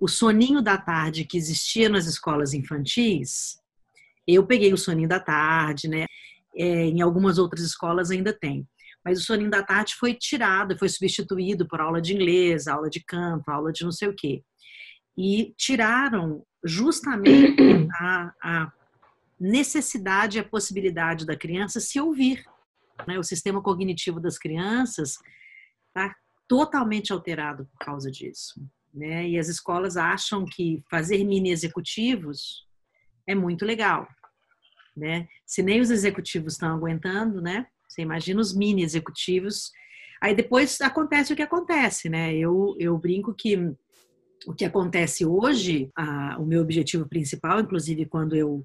o soninho da tarde que existia nas escolas infantis, eu peguei o soninho da tarde, né? É, em algumas outras escolas ainda tem. Mas o soninho da tarde foi tirado, foi substituído por aula de inglês, aula de canto, aula de não sei o quê. E tiraram justamente a, a necessidade e a possibilidade da criança se ouvir. Né? O sistema cognitivo das crianças está totalmente alterado por causa disso. Né? E as escolas acham que fazer mini executivos é muito legal. Né? Se nem os executivos estão aguentando, né? Você imagina os mini executivos. Aí depois acontece o que acontece, né? Eu, eu brinco que o que acontece hoje, a, o meu objetivo principal, inclusive quando eu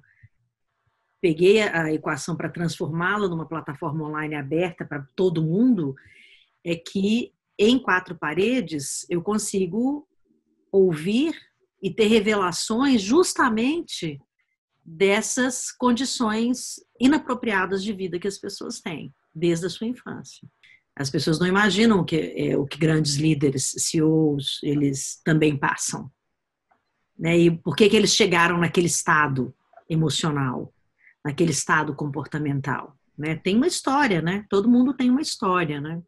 peguei a equação para transformá-la numa plataforma online aberta para todo mundo, é que em quatro paredes eu consigo ouvir e ter revelações justamente dessas condições inapropriadas de vida que as pessoas têm desde a sua infância. As pessoas não imaginam que é, o que grandes líderes, CEOs, eles também passam. Né? E por que, que eles chegaram naquele estado emocional, naquele estado comportamental? Né? Tem uma história, né? Todo mundo tem uma história, né?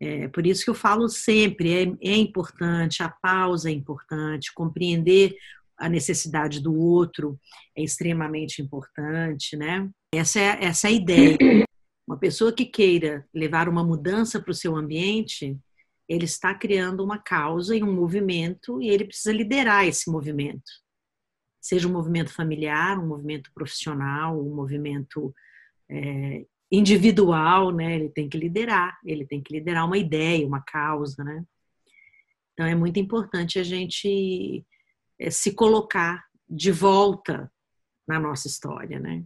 É, por isso que eu falo sempre, é, é importante, a pausa é importante, compreender a necessidade do outro é extremamente importante, né? Essa é, essa é a ideia. Uma pessoa que queira levar uma mudança para o seu ambiente, ele está criando uma causa e um movimento e ele precisa liderar esse movimento. Seja um movimento familiar, um movimento profissional, um movimento é, individual, né? Ele tem que liderar, ele tem que liderar uma ideia, uma causa, né? Então é muito importante a gente é, se colocar de volta na nossa história, né?